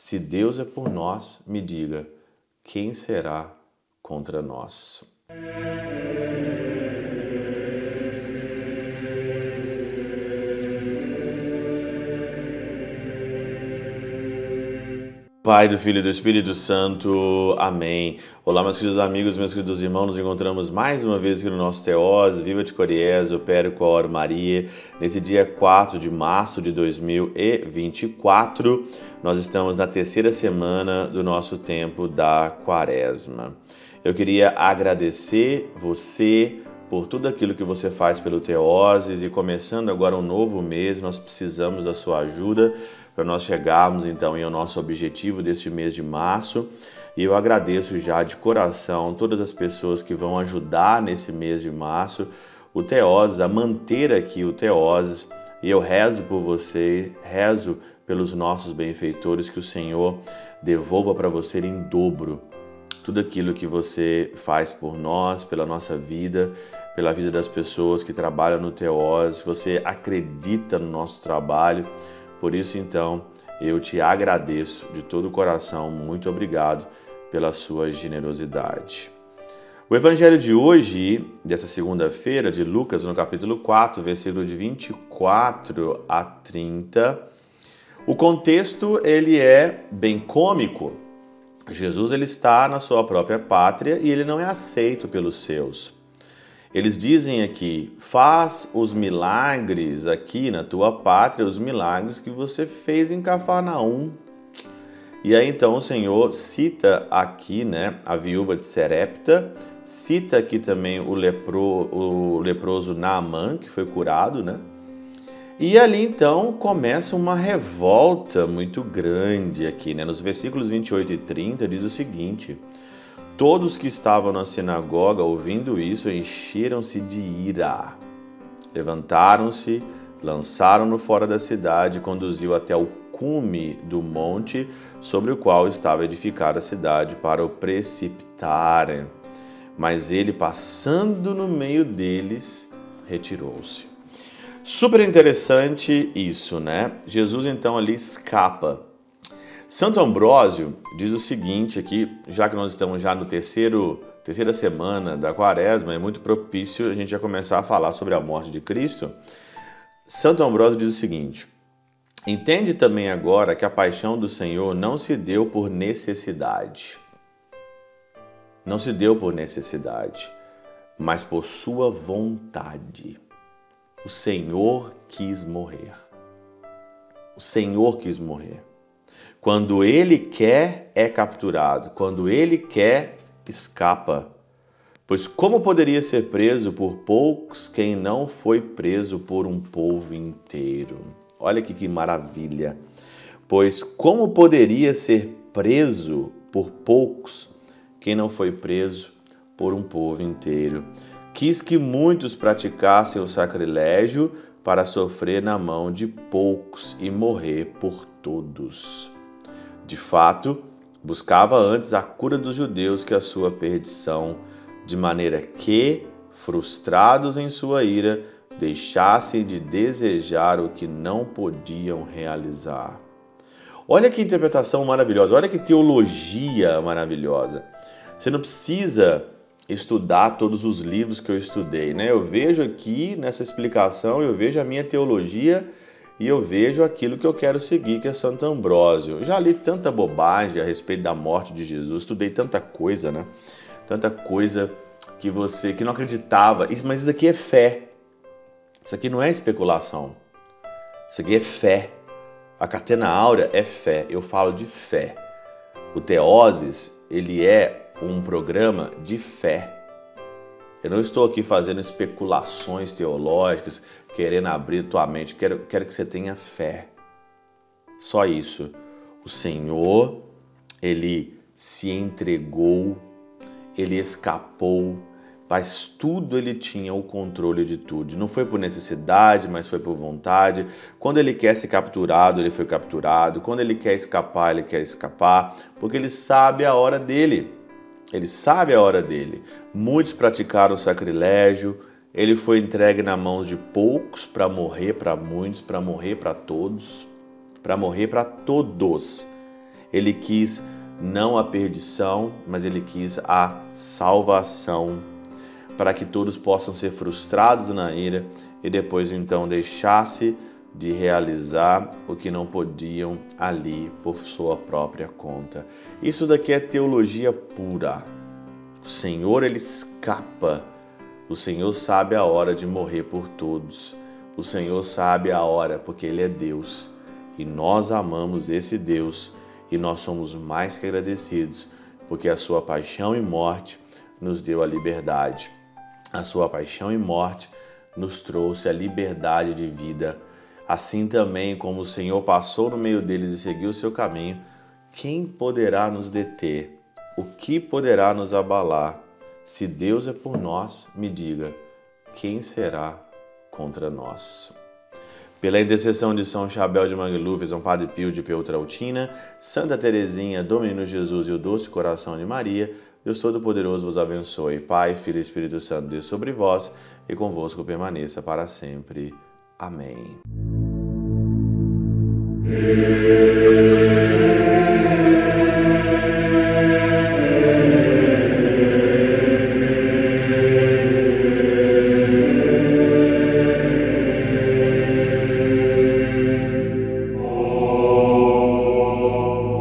Se Deus é por nós, me diga, quem será contra nós? Pai do Filho e do Espírito Santo. Amém. Olá, meus queridos amigos, meus queridos irmãos. Nos encontramos mais uma vez aqui no nosso Teós, Viva de Coriés, Opério Cor Maria. Nesse dia 4 de março de 2024, nós estamos na terceira semana do nosso tempo da Quaresma. Eu queria agradecer você por tudo aquilo que você faz pelo Teoses e começando agora um novo mês, nós precisamos da sua ajuda para nós chegarmos então ao nosso objetivo deste mês de março. E eu agradeço já de coração todas as pessoas que vão ajudar nesse mês de março o Teoses, a manter aqui o Teoses. E eu rezo por você, rezo pelos nossos benfeitores, que o Senhor devolva para você em dobro tudo aquilo que você faz por nós, pela nossa vida, pela vida das pessoas que trabalham no Teose. Você acredita no nosso trabalho por isso, então, eu te agradeço de todo o coração, muito obrigado pela sua generosidade. O evangelho de hoje, dessa segunda-feira, de Lucas, no capítulo 4, versículo de 24 a 30, o contexto ele é bem cômico. Jesus ele está na sua própria pátria e ele não é aceito pelos seus. Eles dizem aqui: faz os milagres aqui na tua pátria, os milagres que você fez em Cafarnaum. E aí então o Senhor cita aqui, né, a viúva de Serepta, cita aqui também o, lepro, o leproso Naamã, que foi curado, né? E ali então começa uma revolta muito grande aqui, né? Nos versículos 28 e 30 diz o seguinte: Todos que estavam na sinagoga ouvindo isso encheram-se de ira. Levantaram-se, lançaram-no fora da cidade e conduziu até o cume do monte sobre o qual estava edificada a cidade para o precipitarem. Mas ele, passando no meio deles, retirou-se. Super interessante isso, né? Jesus então ali escapa Santo Ambrósio diz o seguinte aqui, já que nós estamos já no terceiro terceira semana da Quaresma, é muito propício a gente já começar a falar sobre a morte de Cristo. Santo Ambrósio diz o seguinte: Entende também agora que a paixão do Senhor não se deu por necessidade. Não se deu por necessidade, mas por sua vontade. O Senhor quis morrer. O Senhor quis morrer. Quando ele quer, é capturado. Quando ele quer, escapa. Pois como poderia ser preso por poucos quem não foi preso por um povo inteiro? Olha que, que maravilha. Pois como poderia ser preso por poucos quem não foi preso por um povo inteiro? Quis que muitos praticassem o sacrilégio para sofrer na mão de poucos e morrer por todos. De fato, buscava antes a cura dos judeus que a sua perdição, de maneira que, frustrados em sua ira, deixassem de desejar o que não podiam realizar. Olha que interpretação maravilhosa, olha que teologia maravilhosa. Você não precisa estudar todos os livros que eu estudei, né? Eu vejo aqui nessa explicação, eu vejo a minha teologia e eu vejo aquilo que eu quero seguir, que é Santo Ambrósio. Já li tanta bobagem a respeito da morte de Jesus, estudei tanta coisa, né? Tanta coisa que você que não acreditava. Mas isso aqui é fé. Isso aqui não é especulação. Isso aqui é fé. A catena áurea é fé. Eu falo de fé. O Teoses, ele é um programa de fé. Eu não estou aqui fazendo especulações teológicas, querendo abrir tua mente. Quero, quero que você tenha fé. Só isso. O Senhor, ele se entregou, ele escapou, mas tudo ele tinha o controle de tudo. Não foi por necessidade, mas foi por vontade. Quando ele quer ser capturado, ele foi capturado. Quando ele quer escapar, ele quer escapar, porque ele sabe a hora dele. Ele sabe a hora dele. Muitos praticaram sacrilégio, ele foi entregue na mão de poucos para morrer para muitos, para morrer para todos, para morrer para todos. Ele quis não a perdição, mas ele quis a salvação, para que todos possam ser frustrados na ira e depois então deixasse de realizar o que não podiam ali por sua própria conta. Isso daqui é teologia pura. O Senhor ele escapa. O Senhor sabe a hora de morrer por todos. O Senhor sabe a hora porque ele é Deus. E nós amamos esse Deus e nós somos mais que agradecidos porque a sua paixão e morte nos deu a liberdade. A sua paixão e morte nos trouxe a liberdade de vida. Assim também como o Senhor passou no meio deles e seguiu o seu caminho, quem poderá nos deter? O que poderá nos abalar? Se Deus é por nós, me diga, quem será contra nós? Pela intercessão de São Chabel de Mangluf, São Padre Pio de Peutrautina, Santa Teresinha, do Menino Jesus e o Doce Coração de Maria, Deus Todo-Poderoso vos abençoe. Pai, Filho e Espírito Santo, Deus sobre vós e convosco permaneça para sempre. Amém. Amen.